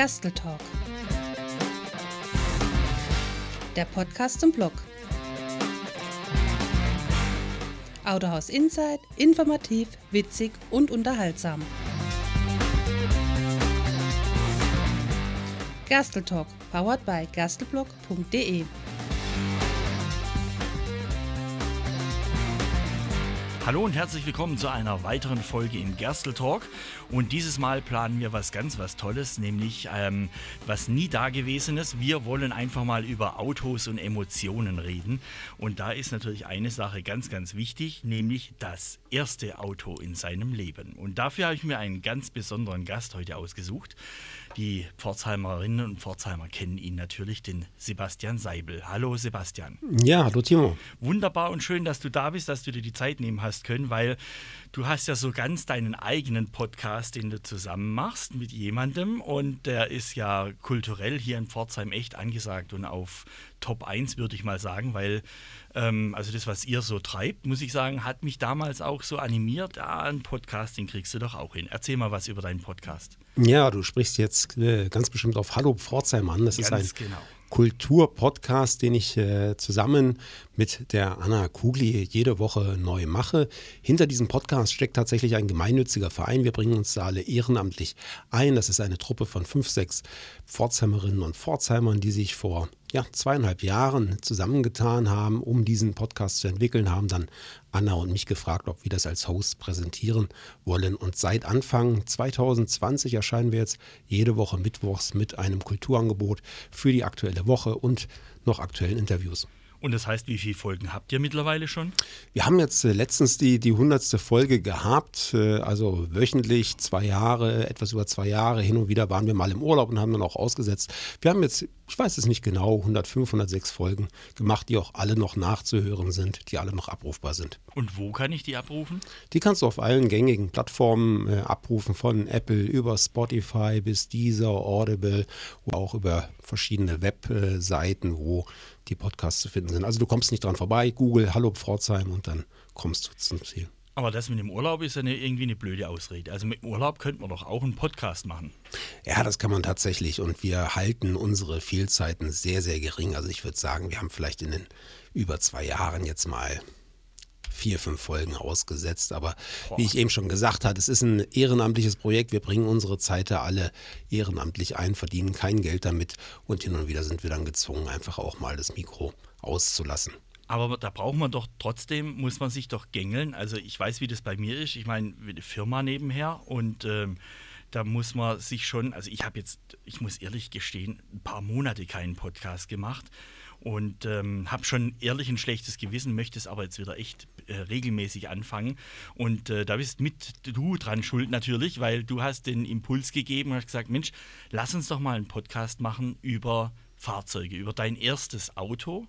Gasteltalk. Der Podcast zum Blog. Autohaus Insight, informativ, witzig und unterhaltsam. Gasteltalk, powered by gastelblog.de. Hallo und herzlich willkommen zu einer weiteren Folge im Gerstl Talk. Und dieses Mal planen wir was ganz was Tolles, nämlich ähm, was nie dagewesenes. Wir wollen einfach mal über Autos und Emotionen reden. Und da ist natürlich eine Sache ganz, ganz wichtig, nämlich das erste Auto in seinem Leben. Und dafür habe ich mir einen ganz besonderen Gast heute ausgesucht. Die Pforzheimerinnen und Pforzheimer kennen ihn natürlich, den Sebastian Seibel. Hallo Sebastian. Ja, hallo Timo. Wunderbar und schön, dass du da bist, dass du dir die Zeit nehmen hast können, weil du hast ja so ganz deinen eigenen Podcast, den du zusammen machst mit jemandem und der ist ja kulturell hier in Pforzheim echt angesagt und auf Top 1 würde ich mal sagen, weil ähm, also das, was ihr so treibt, muss ich sagen, hat mich damals auch so animiert, ah, ein Podcast, den kriegst du doch auch hin. Erzähl mal was über deinen Podcast. Ja, du sprichst jetzt äh, ganz bestimmt auf Hallo Pforzheim an. Das Ganz ist ein genau. Kulturpodcast, den ich äh, zusammen mit der Anna Kugli jede Woche neu mache. Hinter diesem Podcast steckt tatsächlich ein gemeinnütziger Verein. Wir bringen uns da alle ehrenamtlich ein. Das ist eine Truppe von fünf, sechs Pforzheimerinnen und Pforzheimern, die sich vor ja, zweieinhalb Jahren zusammengetan haben, um diesen Podcast zu entwickeln, haben dann Anna und mich gefragt, ob wir das als Host präsentieren wollen. Und seit Anfang 2020 erscheinen wir jetzt jede Woche Mittwochs mit einem Kulturangebot für die aktuelle Woche und noch aktuellen Interviews. Und das heißt, wie viele Folgen habt ihr mittlerweile schon? Wir haben jetzt äh, letztens die, die 100. Folge gehabt, äh, also wöchentlich, zwei Jahre, etwas über zwei Jahre. Hin und wieder waren wir mal im Urlaub und haben dann auch ausgesetzt. Wir haben jetzt, ich weiß es nicht genau, 105, 106 Folgen gemacht, die auch alle noch nachzuhören sind, die alle noch abrufbar sind. Und wo kann ich die abrufen? Die kannst du auf allen gängigen Plattformen äh, abrufen, von Apple über Spotify bis Deezer, Audible oder auch über verschiedene Webseiten, wo die Podcasts zu finden sind. Also du kommst nicht dran vorbei, Google, Hallo Pforzheim und dann kommst du zum Ziel. Aber das mit dem Urlaub ist ja eine, irgendwie eine blöde Ausrede. Also mit dem Urlaub könnte man doch auch einen Podcast machen. Ja, das kann man tatsächlich und wir halten unsere Fehlzeiten sehr, sehr gering. Also ich würde sagen, wir haben vielleicht in den über zwei Jahren jetzt mal vier, fünf Folgen ausgesetzt. Aber wie ich eben schon gesagt habe, es ist ein ehrenamtliches Projekt. Wir bringen unsere Zeit da alle ehrenamtlich ein, verdienen kein Geld damit und hin und wieder sind wir dann gezwungen, einfach auch mal das Mikro auszulassen. Aber da braucht man doch trotzdem, muss man sich doch gängeln. Also ich weiß, wie das bei mir ist. Ich meine, eine Firma nebenher und ähm, da muss man sich schon, also ich habe jetzt, ich muss ehrlich gestehen, ein paar Monate keinen Podcast gemacht und ähm, habe schon ehrlich ein schlechtes Gewissen, möchte es aber jetzt wieder echt äh, regelmäßig anfangen. Und äh, da bist mit du dran schuld natürlich, weil du hast den Impuls gegeben und hast gesagt, Mensch, lass uns doch mal einen Podcast machen über Fahrzeuge, über dein erstes Auto,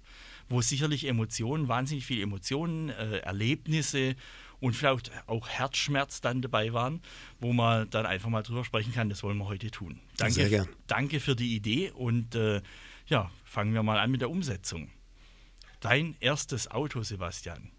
wo sicherlich Emotionen, wahnsinnig viele Emotionen, äh, Erlebnisse und vielleicht auch Herzschmerz dann dabei waren, wo man dann einfach mal drüber sprechen kann. Das wollen wir heute tun. Danke, Sehr gern. danke für die Idee und äh, ja, fangen wir mal an mit der Umsetzung. Dein erstes Auto, Sebastian.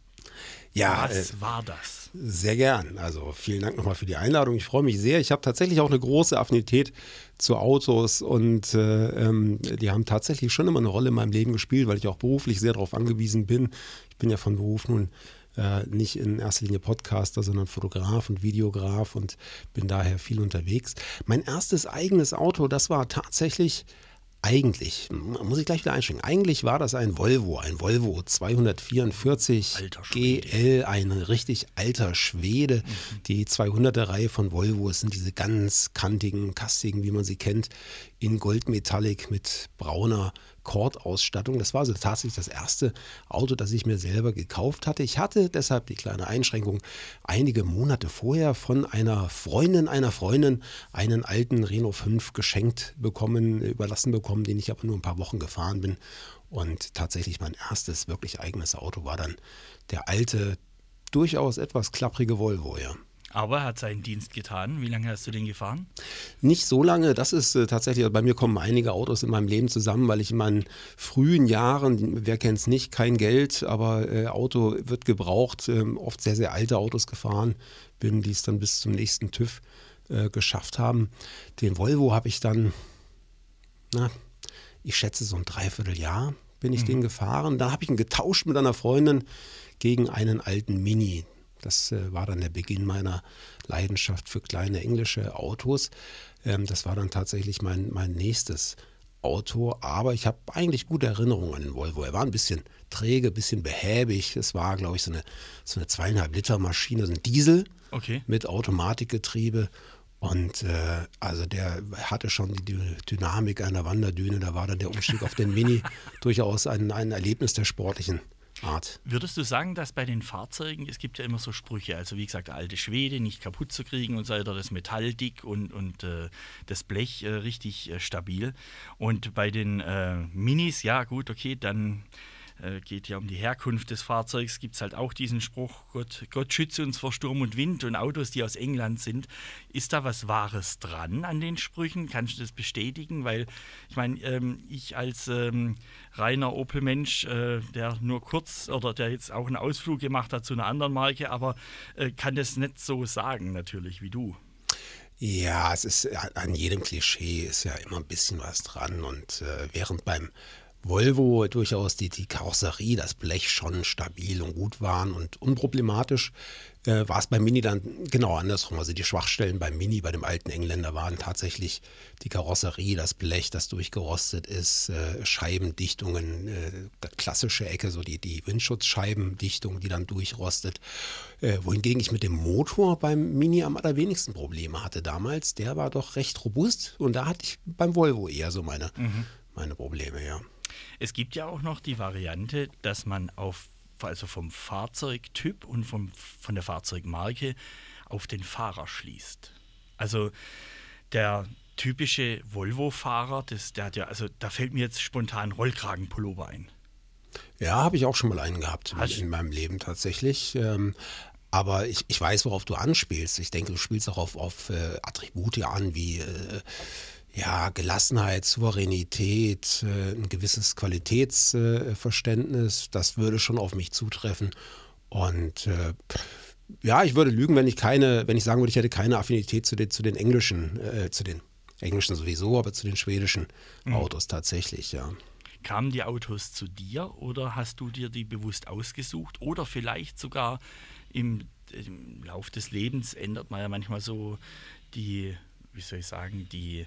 Ja, Was äh, war das? Sehr gern. Also vielen Dank nochmal für die Einladung. Ich freue mich sehr. Ich habe tatsächlich auch eine große Affinität zu Autos und äh, ähm, die haben tatsächlich schon immer eine Rolle in meinem Leben gespielt, weil ich auch beruflich sehr darauf angewiesen bin. Ich bin ja von Beruf nun äh, nicht in erster Linie Podcaster, sondern Fotograf und Videograf und bin daher viel unterwegs. Mein erstes eigenes Auto, das war tatsächlich eigentlich, muss ich gleich wieder einschränken, eigentlich war das ein Volvo, ein Volvo 244 Alter Schwede. GL, ein richtig alter Schwede. Die 200er Reihe von Volvo, es sind diese ganz kantigen, kastigen, wie man sie kennt, in Goldmetallic mit brauner Kordausstattung. Das war also tatsächlich das erste Auto, das ich mir selber gekauft hatte. Ich hatte deshalb die kleine Einschränkung einige Monate vorher von einer Freundin einer Freundin einen alten Renault 5 geschenkt bekommen, überlassen bekommen, den ich aber nur ein paar Wochen gefahren bin. Und tatsächlich mein erstes wirklich eigenes Auto war dann der alte, durchaus etwas klapprige Volvo, ja. Aber er hat seinen Dienst getan. Wie lange hast du den gefahren? Nicht so lange, das ist äh, tatsächlich, also bei mir kommen einige Autos in meinem Leben zusammen, weil ich in meinen frühen Jahren, wer kennt es nicht, kein Geld, aber äh, Auto wird gebraucht, ähm, oft sehr, sehr alte Autos gefahren, bin, die es dann bis zum nächsten TÜV äh, geschafft haben. Den Volvo habe ich dann na, ich schätze so ein Dreivierteljahr bin ich mhm. den gefahren. Da habe ich ihn getauscht mit einer Freundin gegen einen alten Mini. Das äh, war dann der Beginn meiner Leidenschaft für kleine englische Autos. Ähm, das war dann tatsächlich mein, mein nächstes Auto, aber ich habe eigentlich gute Erinnerungen an den Volvo. Er war ein bisschen träge, ein bisschen behäbig. Es war, glaube ich, so eine, so eine zweieinhalb Liter Maschine, so ein Diesel okay. mit Automatikgetriebe. Und äh, also der hatte schon die Dynamik einer Wanderdüne. Da war dann der Umstieg auf den Mini durchaus ein, ein Erlebnis der sportlichen Art. Würdest du sagen, dass bei den Fahrzeugen, es gibt ja immer so Sprüche, also wie gesagt, alte Schwede nicht kaputt zu kriegen und so weiter, das Metall dick und, und äh, das Blech äh, richtig äh, stabil. Und bei den äh, Minis, ja gut, okay, dann äh, geht ja um die Herkunft des Fahrzeugs, gibt es halt auch diesen Spruch, Gott, Gott schütze uns vor Sturm und Wind und Autos, die aus England sind. Ist da was Wahres dran an den Sprüchen? Kannst du das bestätigen? Weil ich meine, ähm, ich als ähm, reiner Opel-Mensch, äh, der nur kurz oder der jetzt auch einen Ausflug gemacht hat zu einer anderen Marke, aber äh, kann das nicht so sagen natürlich wie du. Ja, es ist an jedem Klischee ist ja immer ein bisschen was dran und äh, während beim Volvo durchaus die, die Karosserie, das Blech schon stabil und gut waren und unproblematisch, äh, war es beim Mini dann genau andersrum. Also die Schwachstellen beim Mini, bei dem alten Engländer, waren tatsächlich die Karosserie, das Blech, das durchgerostet ist, äh, Scheibendichtungen, äh, klassische Ecke, so die, die Windschutzscheibendichtung, die dann durchrostet. Äh, wohingegen ich mit dem Motor beim Mini am allerwenigsten Probleme hatte damals. Der war doch recht robust und da hatte ich beim Volvo eher so meine, mhm. meine Probleme. Es gibt ja auch noch die Variante, dass man auf, also vom Fahrzeugtyp und vom, von der Fahrzeugmarke auf den Fahrer schließt. Also der typische Volvo-Fahrer, der hat ja, also da fällt mir jetzt spontan Rollkragenpullover ein. Ja, habe ich auch schon mal einen gehabt Hast in meinem Leben tatsächlich. Ähm, aber ich, ich weiß, worauf du anspielst. Ich denke, du spielst auch auf, auf äh, Attribute an, wie äh, ja, Gelassenheit, Souveränität, äh, ein gewisses Qualitätsverständnis, das würde schon auf mich zutreffen. Und äh, ja, ich würde lügen, wenn ich keine, wenn ich sagen würde, ich hätte keine Affinität zu den, zu den englischen, äh, zu den englischen sowieso, aber zu den schwedischen mhm. Autos tatsächlich, ja. Kamen die Autos zu dir oder hast du dir die bewusst ausgesucht oder vielleicht sogar im, im Lauf des Lebens ändert man ja manchmal so die, wie soll ich sagen, die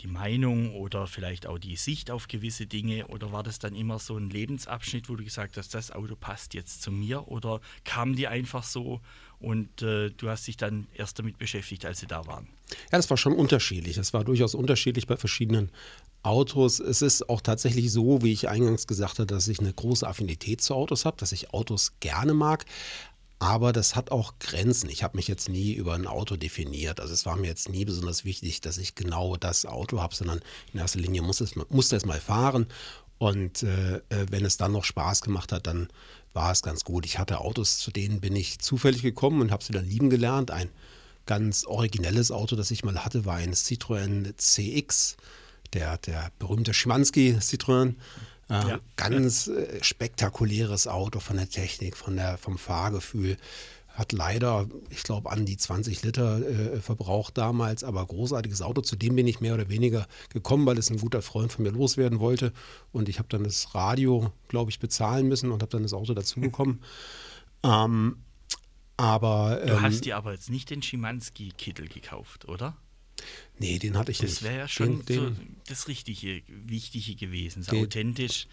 die Meinung oder vielleicht auch die Sicht auf gewisse Dinge? Oder war das dann immer so ein Lebensabschnitt, wo du gesagt hast, das Auto passt jetzt zu mir? Oder kamen die einfach so und äh, du hast dich dann erst damit beschäftigt, als sie da waren? Ja, das war schon unterschiedlich. Es war durchaus unterschiedlich bei verschiedenen Autos. Es ist auch tatsächlich so, wie ich eingangs gesagt habe, dass ich eine große Affinität zu Autos habe, dass ich Autos gerne mag. Aber das hat auch Grenzen. Ich habe mich jetzt nie über ein Auto definiert. Also es war mir jetzt nie besonders wichtig, dass ich genau das Auto habe, sondern in erster Linie muss es, musste es mal fahren. Und äh, äh, wenn es dann noch Spaß gemacht hat, dann war es ganz gut. Ich hatte Autos, zu denen bin ich zufällig gekommen und habe sie dann lieben gelernt. Ein ganz originelles Auto, das ich mal hatte, war ein Citroën CX, der, der berühmte Schimanski Citroën. Äh, ja. Ganz äh, spektakuläres Auto von der Technik, von der, vom Fahrgefühl. Hat leider, ich glaube, an die 20 Liter äh, verbraucht damals, aber großartiges Auto. Zu dem bin ich mehr oder weniger gekommen, weil es ein guter Freund von mir loswerden wollte. Und ich habe dann das Radio, glaube ich, bezahlen müssen und habe dann das Auto dazu bekommen. ähm, aber, ähm, du hast dir aber jetzt nicht den Schimanski-Kittel gekauft, oder? Nee, den hatte ich nicht. Das wäre ja schon den, so das Richtige, Wichtige gewesen, so den, authentisch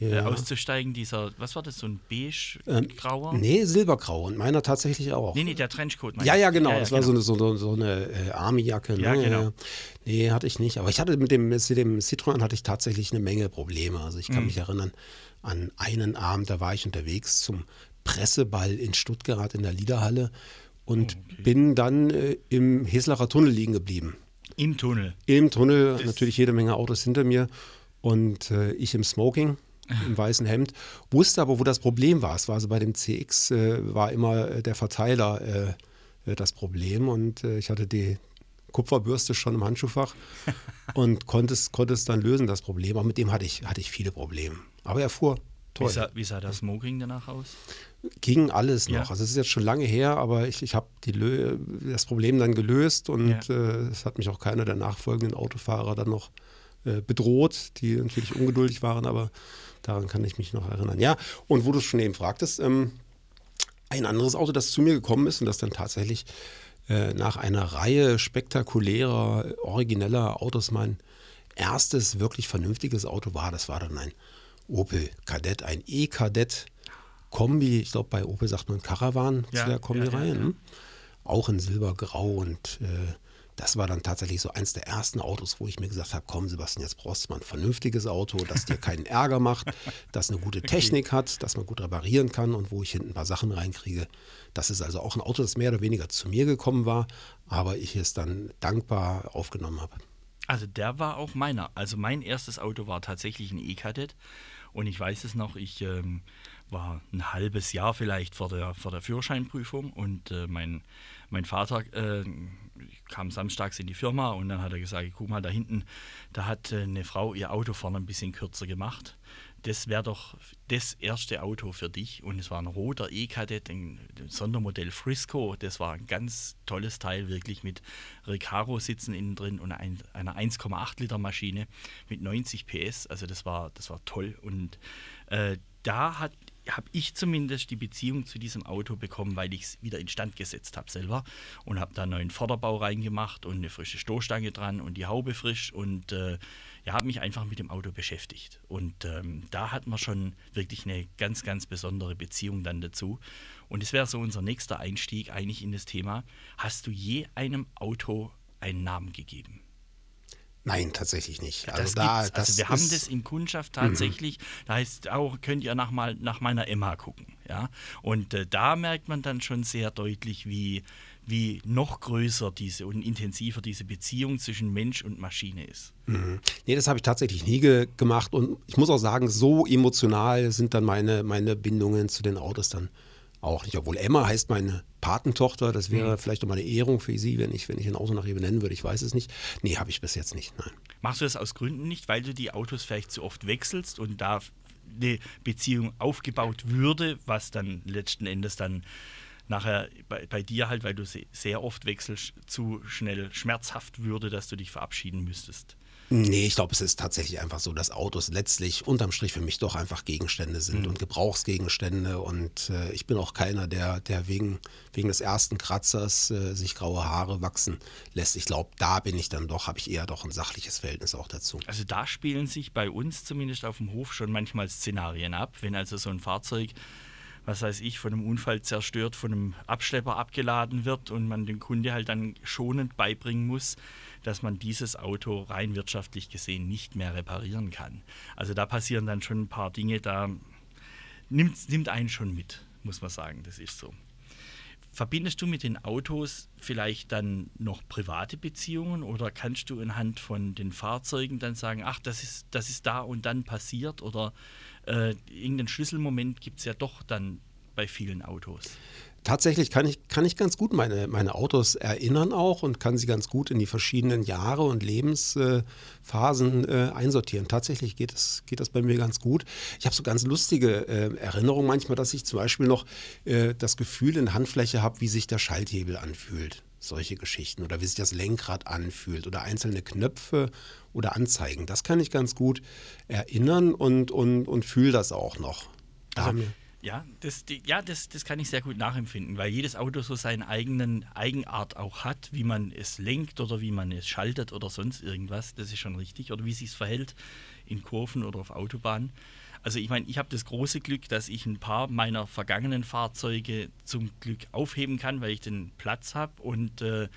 äh, ja. äh, auszusteigen. Dieser, was war das, so ein beige-grauer? Ähm, nee, silbergrau und meiner tatsächlich auch. Nee, nee, der Trenchcoat. Ja, ja, genau. Ja, ja, das genau. war so genau. eine, so, so eine äh, Army-Jacke. Ne? Ja, genau. Nee, hatte ich nicht. Aber ich hatte mit dem, mit dem Citroën hatte ich tatsächlich eine Menge Probleme. Also ich kann mhm. mich erinnern an einen Abend, da war ich unterwegs zum Presseball in Stuttgart in der Liederhalle und okay. bin dann äh, im Heslacher Tunnel liegen geblieben. Im Tunnel? Im Tunnel, das natürlich jede Menge Autos hinter mir und äh, ich im Smoking, im weißen Hemd, wusste aber, wo das Problem war. Es war also bei dem CX, äh, war immer äh, der Verteiler äh, äh, das Problem und ich hatte die Kupferbürste schon im Handschuhfach und konnte es, konnte es dann lösen, das Problem. Aber mit dem hatte ich, hatte ich viele Probleme. Aber er fuhr Toll. Wie sah, wie sah das Smoking danach aus? Ging alles noch. Ja. Also es ist jetzt schon lange her, aber ich, ich habe das Problem dann gelöst und ja. äh, es hat mich auch keiner der nachfolgenden Autofahrer dann noch äh, bedroht, die natürlich ungeduldig waren, aber daran kann ich mich noch erinnern. Ja, und wo du es schon eben fragtest, ähm, ein anderes Auto, das zu mir gekommen ist und das dann tatsächlich äh, nach einer Reihe spektakulärer, origineller Autos mein erstes wirklich vernünftiges Auto war, das war dann ein Opel Kadett, ein E-Kadett Kombi, ich glaube bei Opel sagt man Caravan Ja, zu der Kombi-Reihe, ja, ja. ne? auch in Silbergrau und äh, das war dann tatsächlich so eins der ersten Autos, wo ich mir gesagt habe, komm Sebastian, jetzt brauchst du mal ein vernünftiges Auto, das dir keinen Ärger macht, das eine gute Technik hat, das man gut reparieren kann und wo ich hinten ein paar Sachen reinkriege. Das ist also auch ein Auto, das mehr oder weniger zu mir gekommen war, aber ich es dann dankbar aufgenommen habe. Also der war auch meiner. Also mein erstes Auto war tatsächlich ein E-Kadett. Und ich weiß es noch, ich ähm, war ein halbes Jahr vielleicht vor der, vor der Führerscheinprüfung und äh, mein, mein Vater äh, kam samstags in die Firma und dann hat er gesagt, guck mal da hinten, da hat äh, eine Frau ihr Auto vorne ein bisschen kürzer gemacht. Das wäre doch das erste Auto für dich. Und es war ein roter E-Kadett, ein Sondermodell Frisco. Das war ein ganz tolles Teil, wirklich mit Recaro-Sitzen innen drin und ein, einer 1,8 Liter Maschine mit 90 PS. Also das war, das war toll. Und äh, da hat habe ich zumindest die Beziehung zu diesem Auto bekommen, weil ich es wieder instand gesetzt habe selber und habe da einen neuen Vorderbau reingemacht und eine frische Stoßstange dran und die Haube frisch und äh, ja, habe mich einfach mit dem Auto beschäftigt. Und ähm, da hat man schon wirklich eine ganz, ganz besondere Beziehung dann dazu. Und es wäre so unser nächster Einstieg eigentlich in das Thema. Hast du je einem Auto einen Namen gegeben? Nein, tatsächlich nicht. Das Also da, gibt's. das also wir haben das in Kundschaft tatsächlich. Da heißt auch, könnt ihr nach, mal, nach meiner Emma gucken. Ja? Und äh, da merkt man dann schon sehr deutlich, wie, wie noch größer diese und intensiver diese Beziehung zwischen Mensch und Maschine ist. Nee, das habe ich tatsächlich nie ge gemacht. Und ich muss auch sagen, so emotional sind dann meine, meine Bindungen zu den Autos dann auch nicht. Obwohl Emma heißt meine Patentochter, das wäre vielleicht auch mal eine Ehrung für sie, wenn ich, wenn ich ein Auto nach ihr benennen würde. Ich weiß es nicht. Nee, habe ich bis jetzt nicht. Nein. Machst du das aus Gründen nicht, weil du die Autos vielleicht zu oft wechselst und da eine Beziehung aufgebaut würde, was dann letzten Endes dann nachher bei, bei dir halt, weil du se- sehr oft wechselst, zu schnell schmerzhaft würde, dass du dich verabschieden müsstest. Nee, ich glaube, es ist tatsächlich einfach so, dass Autos letztlich unterm Strich für mich doch einfach Gegenstände sind und Gebrauchsgegenstände. Und äh, ich bin auch keiner, der, der wegen, wegen des ersten Kratzers äh, sich graue Haare wachsen lässt. Ich glaube, da bin ich dann doch, habe ich eher doch ein sachliches Verhältnis auch dazu. Also da spielen sich bei uns zumindest auf dem Hof schon manchmal Szenarien ab, wenn also so ein Fahrzeug, was weiß ich, von einem Unfall zerstört, von einem Abschlepper abgeladen wird und man dem Kunde halt dann schonend beibringen muss, dass man dieses Auto rein wirtschaftlich gesehen nicht mehr reparieren kann. Also da passieren dann schon ein paar Dinge, da nimmt, nimmt einen schon mit, muss man sagen, das ist so. Verbindest du mit den Autos vielleicht dann noch private Beziehungen oder kannst du anhand von den Fahrzeugen dann sagen, ach, das ist, das ist da und dann passiert oder äh, irgendeinen Schlüsselmoment gibt es ja doch dann bei vielen Autos? Tatsächlich kann ich, kann ich ganz gut meine, meine Autos erinnern auch und kann sie ganz gut in die verschiedenen Jahre und Lebensphasen äh, einsortieren. Tatsächlich geht das, geht das bei mir ganz gut. Ich habe so ganz lustige äh, Erinnerungen manchmal, dass ich zum Beispiel noch äh, das Gefühl in der Handfläche habe, wie sich der Schalthebel anfühlt. Solche Geschichten oder wie sich das Lenkrad anfühlt oder einzelne Knöpfe oder Anzeigen. Das kann ich ganz gut erinnern und, und, und fühle das auch noch. Wir- Ja, das, die, ja das, das kann ich sehr gut nachempfinden, weil jedes Auto so seine eigenen Eigenart auch hat, wie man es lenkt oder wie man es schaltet oder sonst irgendwas. Das ist schon richtig. Oder wie sich es verhält in Kurven oder auf Autobahnen. Also ich meine, ich habe das große Glück, dass ich ein paar meiner vergangenen Fahrzeuge zum Glück aufheben kann, weil ich den Platz habe und äh,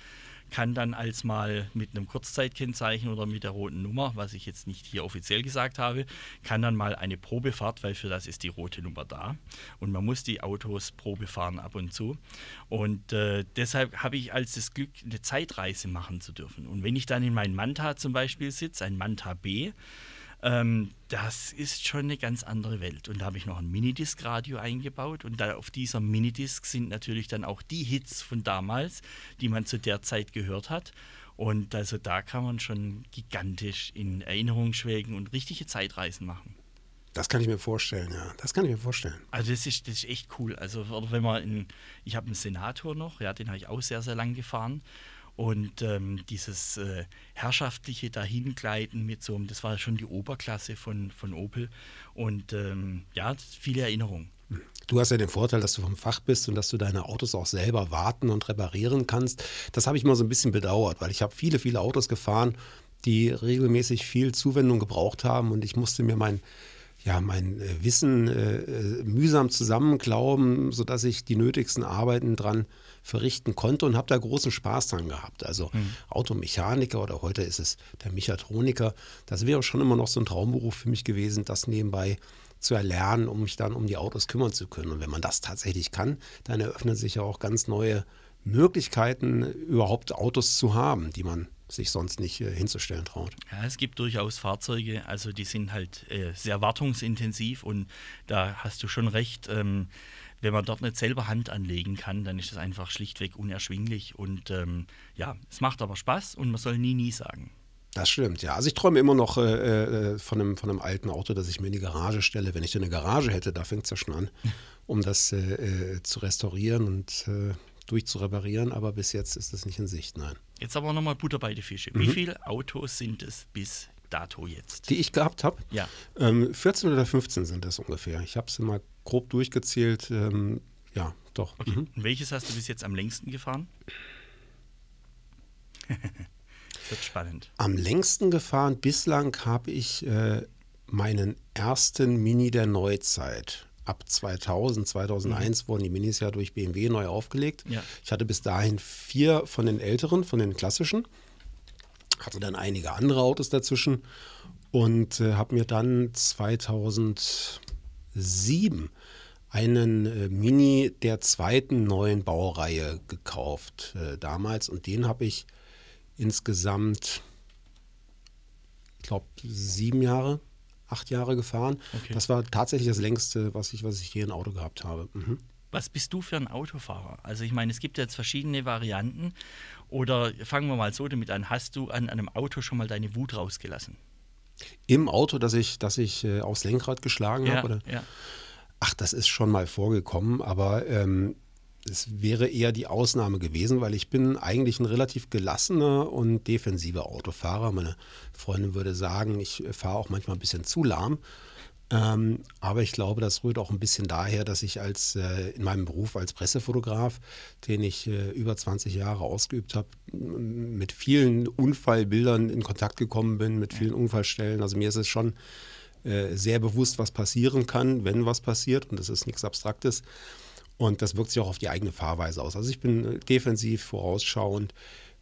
kann dann als mal mit einem Kurzzeitkennzeichen oder mit der roten Nummer, was ich jetzt nicht hier offiziell gesagt habe, kann dann mal eine Probefahrt, weil für das ist die rote Nummer da. Und man muss die Autos Probe fahren ab und zu. Und äh, deshalb habe ich als das Glück, eine Zeitreise machen zu dürfen. Und wenn ich dann in meinem Manta zum Beispiel sitze, ein Manta B, ähm, das ist schon eine ganz andere Welt. Und da habe ich noch ein Minidisc-Radio eingebaut. Und da auf dieser Minidisc sind natürlich dann auch die Hits von damals, die man zu der Zeit gehört hat. Und also da kann man schon gigantisch in Erinnerung schwelgen und richtige Zeitreisen machen. Das kann ich mir vorstellen, ja. Das kann ich mir vorstellen. Also das ist, das ist echt cool. Also wenn man in, ich habe einen Senator noch, ja, den habe ich auch sehr, sehr lang gefahren. Und ähm, dieses äh, herrschaftliche Dahingleiten mit so einem, das war schon die Oberklasse von, von Opel. Und ähm, ja, viele Erinnerungen. Du hast ja den Vorteil, dass du vom Fach bist und dass du deine Autos auch selber warten und reparieren kannst. Das habe ich mal so ein bisschen bedauert, weil ich habe viele, viele Autos gefahren, die regelmäßig viel Zuwendung gebraucht haben und ich musste mir mein ja, mein äh, Wissen äh, äh, mühsam zusammenklauben, sodass ich die nötigsten Arbeiten dran verrichten konnte und habe da großen Spaß dran gehabt. Also mhm. Automechaniker oder heute ist es der Mechatroniker, das wäre schon immer noch so ein Traumberuf für mich gewesen, das nebenbei zu erlernen, um mich dann um die Autos kümmern zu können. Und wenn man das tatsächlich kann, dann eröffnen sich ja auch ganz neue Möglichkeiten, überhaupt Autos zu haben, die man sich sonst nicht äh, hinzustellen traut. Ja, es gibt durchaus Fahrzeuge, also die sind halt äh, sehr wartungsintensiv und da hast du schon recht. Ähm, wenn man dort nicht selber Hand anlegen kann, dann ist das einfach schlichtweg unerschwinglich. Und ähm, ja, es macht aber Spaß und man soll nie, nie sagen. Das stimmt, ja. Also ich träume immer noch äh, äh, von, einem, von einem alten Auto, das ich mir in die Garage stelle. Wenn ich so eine Garage hätte, da fängt es ja schon an, um das äh, äh, zu restaurieren und durchzureparieren. Aber bis jetzt ist das nicht in Sicht, nein. Jetzt aber nochmal Butter bei die Fische. Mhm. Wie viele Autos sind es bis dato jetzt? Die ich gehabt habe? Ja. Ähm, 14 oder 15 sind das ungefähr. Ich habe sie mal grob durchgezählt. Ähm, ja, doch. Okay. Mhm. Und welches hast du bis jetzt am längsten gefahren? das wird spannend. Am längsten gefahren bislang habe ich äh, meinen ersten Mini der Neuzeit ab 2000, 2001 mhm. wurden die Minis ja durch BMW neu aufgelegt. Ja. Ich hatte bis dahin vier von den älteren, von den klassischen, hatte dann einige andere Autos dazwischen und äh, habe mir dann 2007 einen äh, Mini der zweiten neuen Baureihe gekauft äh, damals und den habe ich insgesamt, ich glaube, sieben Jahre acht Jahre gefahren. Okay. Das war tatsächlich das längste, was ich, was ich je ein Auto gehabt habe. Mhm. Was bist du für ein Autofahrer? Also ich meine, es gibt jetzt verschiedene Varianten. Oder fangen wir mal so damit an. Hast du an einem Auto schon mal deine Wut rausgelassen? Im Auto, dass ich, dass ich äh, aufs Lenkrad geschlagen ja, habe? Ja. Ach, das ist schon mal vorgekommen, aber ähm, es wäre eher die Ausnahme gewesen, weil ich bin eigentlich ein relativ gelassener und defensiver Autofahrer. Meine Freundin würde sagen, ich fahre auch manchmal ein bisschen zu lahm. Ähm, aber ich glaube, das rührt auch ein bisschen daher, dass ich als äh, in meinem Beruf als Pressefotograf, den ich äh, über 20 Jahre ausgeübt habe, mit vielen Unfallbildern in Kontakt gekommen bin, mit vielen Unfallstellen. Also mir ist es schon äh, sehr bewusst, was passieren kann, wenn was passiert. Und das ist nichts Abstraktes. Und das wirkt sich auch auf die eigene Fahrweise aus. Also ich bin äh, defensiv, vorausschauend,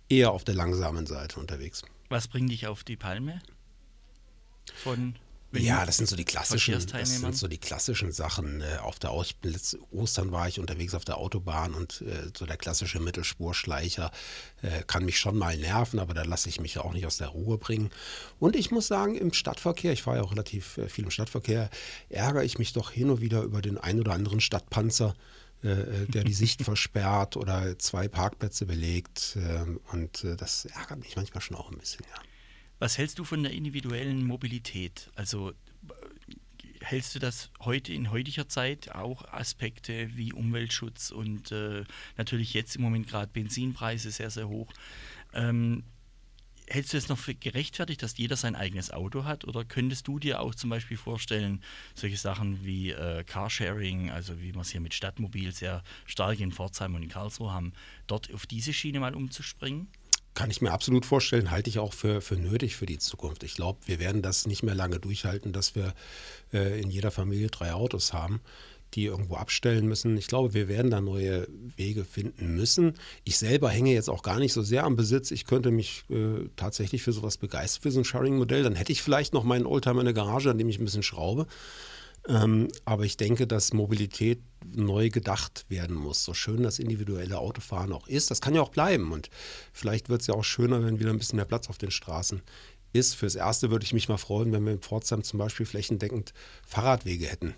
eher auf der langsamen Seite unterwegs. Was bringt dich auf die Palme? Von ja, das sind so die klassischen, das sind so die klassischen Sachen. Äh, auf der letzte Ostern war ich unterwegs auf der Autobahn und äh, so der klassische Mittelspurschleicher äh, kann mich schon mal nerven, aber da lasse ich mich auch nicht aus der Ruhe bringen. Und ich muss sagen, im Stadtverkehr, ich fahre ja auch relativ viel im Stadtverkehr, ärgere ich mich doch hin und wieder über den ein oder anderen Stadtpanzer, äh, äh, der die Sicht versperrt oder zwei Parkplätze belegt. Ähm, und äh, das ärgert mich manchmal schon auch ein bisschen, ja. Was hältst du von der individuellen Mobilität? Also hältst du das heute in heutiger Zeit auch Aspekte wie Umweltschutz und äh, natürlich jetzt im Moment gerade Benzinpreise sehr, sehr hoch? Ähm, hältst du es noch für gerechtfertigt, dass jeder sein eigenes Auto hat? Oder könntest du dir auch zum Beispiel vorstellen, solche Sachen wie äh, Carsharing, also wie wir es hier mit Stadtmobil sehr stark in Pforzheim und in Karlsruhe haben, dort auf diese Schiene mal umzuspringen? Kann ich mir absolut vorstellen, halte ich auch für, für nötig für die Zukunft. Ich glaube, wir werden das nicht mehr lange durchhalten, dass wir äh, in jeder Familie drei Autos haben die irgendwo abstellen müssen. Ich glaube, wir werden da neue Wege finden müssen. Ich selber hänge jetzt auch gar nicht so sehr am Besitz. Ich könnte mich äh, tatsächlich für sowas begeistern, für so ein Sharing-Modell. Dann hätte ich vielleicht noch meinen Oldtimer in der Garage, an dem ich ein bisschen schraube. Ähm, aber ich denke, dass Mobilität neu gedacht werden muss. So schön das individuelle Autofahren auch ist, das kann ja auch bleiben. Und vielleicht wird es ja auch schöner, wenn wieder ein bisschen mehr Platz auf den Straßen ist. Fürs Erste würde ich mich mal freuen, wenn wir in Pforzheim zum Beispiel flächendeckend Fahrradwege hätten.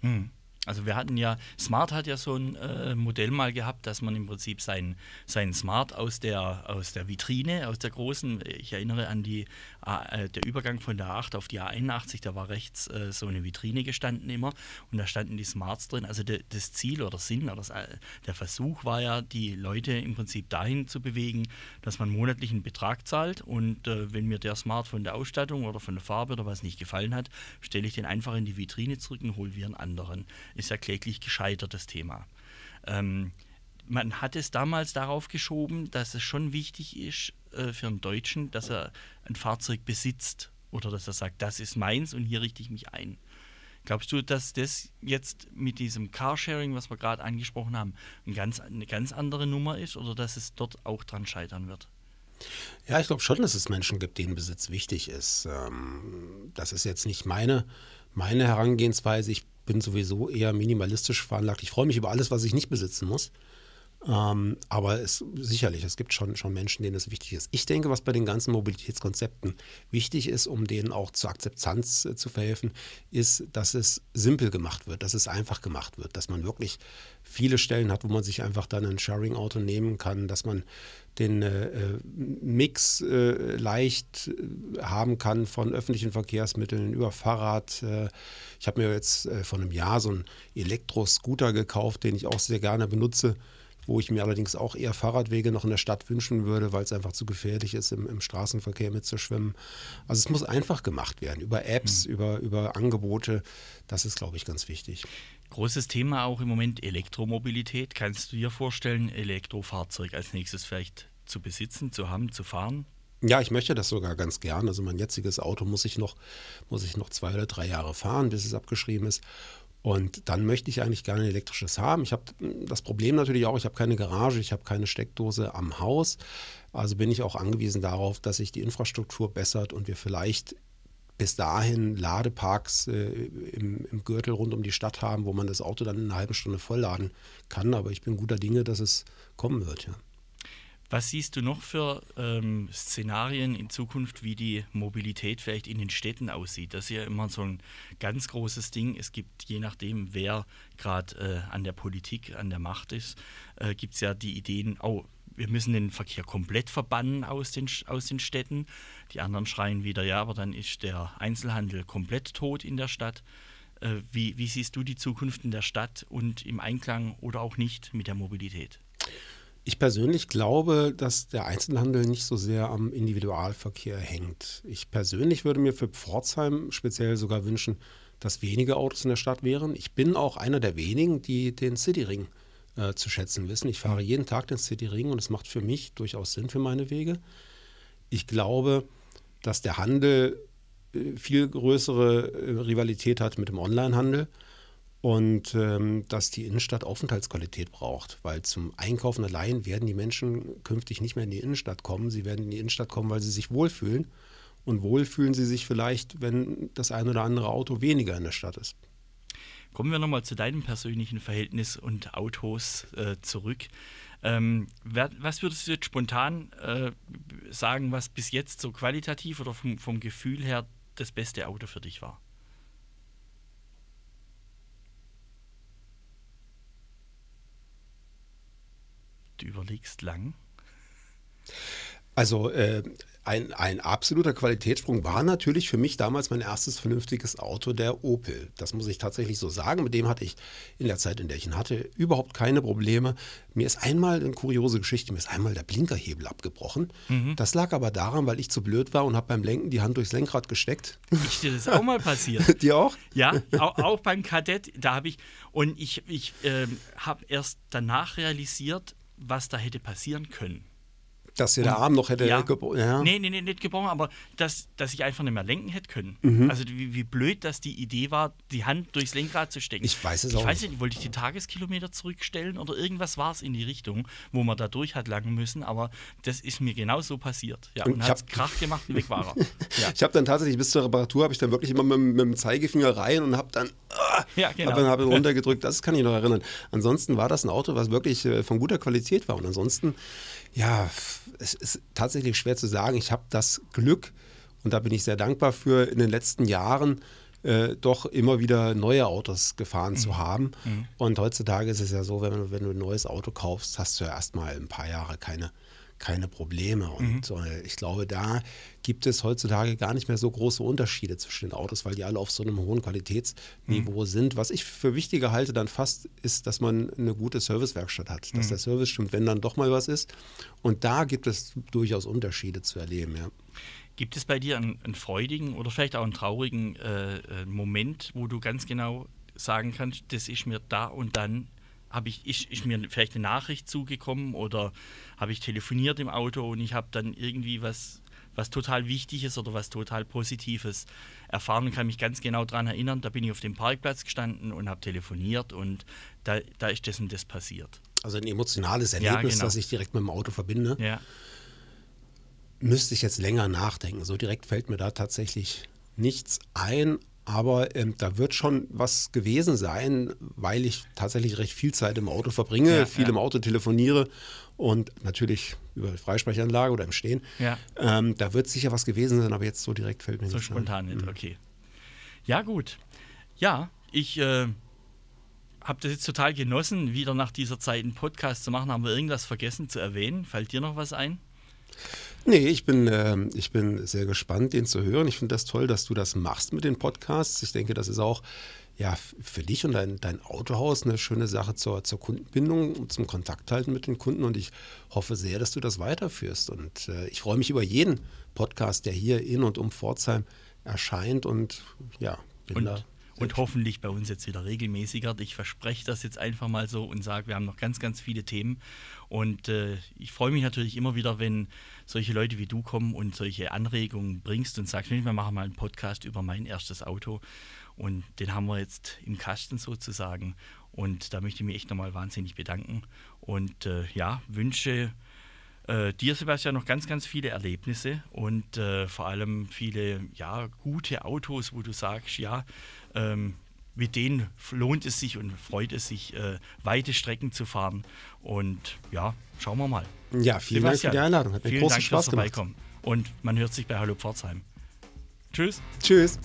Hm. Also wir hatten ja, Smart hat ja so ein äh, Modell mal gehabt, dass man im Prinzip sein, sein Smart aus der, aus der Vitrine, aus der großen, ich erinnere an die, äh, der Übergang von der A8 auf die A81, da war rechts äh, so eine Vitrine gestanden immer und da standen die Smarts drin. Also de, das Ziel oder Sinn oder das, äh, der Versuch war ja, die Leute im Prinzip dahin zu bewegen, dass man monatlichen Betrag zahlt und äh, wenn mir der Smart von der Ausstattung oder von der Farbe oder was nicht gefallen hat, stelle ich den einfach in die Vitrine zurück und hole wieder einen anderen ist ja kläglich gescheitert, das Thema. Ähm, man hat es damals darauf geschoben, dass es schon wichtig ist äh, für einen Deutschen, dass er ein Fahrzeug besitzt oder dass er sagt, das ist meins und hier richte ich mich ein. Glaubst du, dass das jetzt mit diesem Carsharing, was wir gerade angesprochen haben, ein ganz, eine ganz andere Nummer ist oder dass es dort auch dran scheitern wird? Ja, ich glaube schon, dass es Menschen gibt, denen Besitz wichtig ist. Ähm, das ist jetzt nicht meine, meine Herangehensweise. Ich bin sowieso eher minimalistisch veranlagt. Ich freue mich über alles, was ich nicht besitzen muss. Ähm, aber es, sicherlich, es gibt schon, schon Menschen, denen es wichtig ist. Ich denke, was bei den ganzen Mobilitätskonzepten wichtig ist, um denen auch zur Akzeptanz äh, zu verhelfen, ist, dass es simpel gemacht wird, dass es einfach gemacht wird, dass man wirklich viele Stellen hat, wo man sich einfach dann ein Sharing-Auto nehmen kann, dass man den äh, äh Mix äh, leicht äh, haben kann von öffentlichen Verkehrsmitteln über Fahrrad. Äh, ich habe mir jetzt vor einem Jahr so einen Elektroscooter gekauft, den ich auch sehr gerne benutze wo ich mir allerdings auch eher Fahrradwege noch in der Stadt wünschen würde, weil es einfach zu gefährlich ist, im, im Straßenverkehr mitzuschwimmen. Also es muss einfach gemacht werden, über Apps, mhm. über, über Angebote. Das ist, glaube ich, ganz wichtig. Großes Thema auch im Moment Elektromobilität. Kannst du dir vorstellen, Elektrofahrzeug als nächstes vielleicht zu besitzen, zu haben, zu fahren? Ja, ich möchte das sogar ganz gern. Also mein jetziges Auto muss ich noch, muss ich noch zwei oder drei Jahre fahren, bis es abgeschrieben ist. Und dann möchte ich eigentlich gerne ein elektrisches haben. Ich habe das Problem natürlich auch, ich habe keine Garage, ich habe keine Steckdose am Haus. Also bin ich auch angewiesen darauf, dass sich die Infrastruktur bessert und wir vielleicht bis dahin Ladeparks äh, im, im, Gürtel rund um die Stadt haben, wo man das Auto dann in einer halben Stunde vollladen kann. Aber ich bin guter Dinge, dass es kommen wird. Ja. Was siehst du noch für ähm, Szenarien in Zukunft, wie die Mobilität vielleicht in den Städten aussieht? Das ist ja immer so ein ganz großes Ding. Es gibt, je nachdem, wer gerade äh, an der Politik, an der Macht ist, äh, gibt es ja die Ideen, oh, wir müssen den Verkehr komplett verbannen aus den, aus den Städten. Die anderen schreien wieder, ja, aber dann ist der Einzelhandel komplett tot in der Stadt. Äh, wie, wie siehst du die Zukunft in der Stadt und im Einklang oder auch nicht mit der Mobilität? Ich persönlich glaube, dass der Einzelhandel nicht so sehr am Individualverkehr hängt. Ich persönlich würde mir für Pforzheim speziell sogar wünschen, dass weniger Autos in der Stadt wären. Ich bin auch einer der wenigen, die den Cityring äh, zu schätzen wissen. Ich fahre jeden Tag den Cityring und es macht für mich durchaus Sinn für meine Wege. Ich glaube, dass der Handel äh, viel größere äh, Rivalität hat mit dem Onlinehandel und ähm, dass die Innenstadt Aufenthaltsqualität braucht, weil zum Einkaufen allein werden die Menschen künftig nicht mehr in die Innenstadt kommen. Sie werden in die Innenstadt kommen, weil sie sich wohlfühlen. Und wohl fühlen sie sich vielleicht, wenn das ein oder andere Auto weniger in der Stadt ist. Kommen wir nochmal zu deinem persönlichen Verhältnis und Autos äh, zurück. Ähm, wer, was würdest du jetzt spontan äh, sagen, was bis jetzt so qualitativ oder vom, vom Gefühl her das beste Auto für dich war? Du überlegst lang. Also äh, ein, ein absoluter Qualitätssprung war natürlich für mich damals mein erstes vernünftiges Auto, der Opel. Das muss ich tatsächlich so sagen. Mit dem hatte ich in der Zeit, in der ich ihn hatte, überhaupt keine Probleme. Mir ist einmal eine kuriose Geschichte, mir ist einmal der Blinkerhebel abgebrochen. Mhm. Das lag aber daran, weil ich zu blöd war und habe beim Lenken die Hand durchs Lenkrad gesteckt. Ist dir das auch mal passiert? dir auch? Ja, auch, auch beim Kadett. Da habe ich, und ich, ich äh, habe erst danach realisiert, was da hätte passieren können. Dass ihr der Arm noch hätte ja, gebrochen. Ja. Nee, nee, nee, nicht gebrochen, aber dass, dass ich einfach nicht mehr lenken hätte können. Mhm. Also wie, wie blöd, dass die Idee war, die Hand durchs Lenkrad zu stecken. Ich weiß es ich auch. Ich weiß nicht, wollte ich die Tageskilometer zurückstellen oder irgendwas war es in die Richtung, wo man da durch hat langen müssen, aber das ist mir genau so passiert. Ja, und, und hat Krach gemacht und weg war er. ja. Ich habe dann tatsächlich bis zur Reparatur, habe ich dann wirklich immer mit, mit, dem Zeigefinger rein und habe dann, uh, ja, genau. hab dann hab runtergedrückt. Das kann ich noch erinnern. Ansonsten war das ein Auto, was wirklich äh, von guter Qualität war. Und ansonsten, ja, es ist tatsächlich schwer zu sagen. Ich habe das Glück, und da bin ich sehr dankbar für, in den letzten Jahren äh, doch immer wieder neue Autos gefahren zu haben. Und heutzutage ist es ja so, wenn, du- wenn du ein neues Auto kaufst, hast du ja erstmal ein paar Jahre keine, keine Probleme. Und äh, ich glaube, da gibt es heutzutage gar nicht mehr so große Unterschiede zwischen den Autos, weil die alle auf so einem hohen Qualitätsniveau sind. Was ich für wichtiger halte dann fast, ist, dass man eine gute Servicewerkstatt hat, dass der Service stimmt, wenn dann doch mal was ist. Und da gibt es durchaus Unterschiede zu erleben. Ja. Gibt es bei dir einen, einen freudigen oder vielleicht auch einen traurigen äh, äh, Moment, wo du ganz genau sagen kannst, das ist mir da und dann, habe ich, ist, ist mir vielleicht eine Nachricht zugekommen oder habe ich telefoniert im Auto und ich habe dann irgendwie was, was total Wichtiges oder was total Positives erfahren und kann mich ganz genau daran erinnern, da bin ich auf dem Parkplatz gestanden und habe telefoniert und da, da ist das und das passiert. Also ein emotionales Ja, Erlebnis, genau. das ich direkt mit dem Auto verbinde. Ja. müsste ich jetzt länger nachdenken. So direkt fällt mir da tatsächlich nichts ein. Aber ähm, da wird schon was gewesen sein, weil ich tatsächlich recht viel Zeit im Auto verbringe, Ja, viel ja. im Auto telefoniere und natürlich über die Freisprechanlage oder im Stehen. Ja. Ähm, da wird sicher was gewesen sein, aber jetzt so direkt fällt mir So nichts spontan ein. nicht, okay. Ja, gut. Ja, ich äh, habe das jetzt total genossen, wieder nach dieser Zeit einen Podcast zu machen. Haben wir irgendwas vergessen zu erwähnen? Fällt dir noch was ein? Nee, ich bin, ähm, ich bin sehr gespannt, den zu hören. Ich finde das toll, dass du das machst mit den Podcasts. Ich denke, das ist auch ja, für dich und dein, dein Autohaus eine schöne Sache zur, zur Kundenbindung und zum Kontakt halten mit den Kunden. Und ich hoffe sehr, dass du das weiterführst. Und äh, ich freue mich über jeden Podcast, der hier in und um Pforzheim erscheint. Und ja, bin Und, da. Und hoffentlich bei uns jetzt wieder regelmäßiger. Ich verspreche das jetzt einfach mal so und sage, wir haben noch ganz, ganz viele Themen. Und äh, ich freue mich natürlich immer wieder, wenn solche Leute wie du kommen und solche Anregungen bringst und sagst, wir machen mal einen Podcast über mein erstes Auto. Und den haben wir jetzt im Kasten sozusagen. Und da möchte ich mich echt nochmal wahnsinnig bedanken. Und äh, ja, wünsche äh, dir, Sebastian, noch ganz, ganz viele Erlebnisse und äh, vor allem viele ja, gute Autos, wo du sagst, ja, ähm, mit denen lohnt es sich und freut es sich, äh, weite Strecken zu fahren. Und ja, schauen wir mal. Ja, vielen Dank für die Einladung. Hat mir vielen großen Dank Spaß fürs gemacht. Vorbeikommen. Und man hört sich bei Hallo Pforzheim. Tschüss. Tschüss.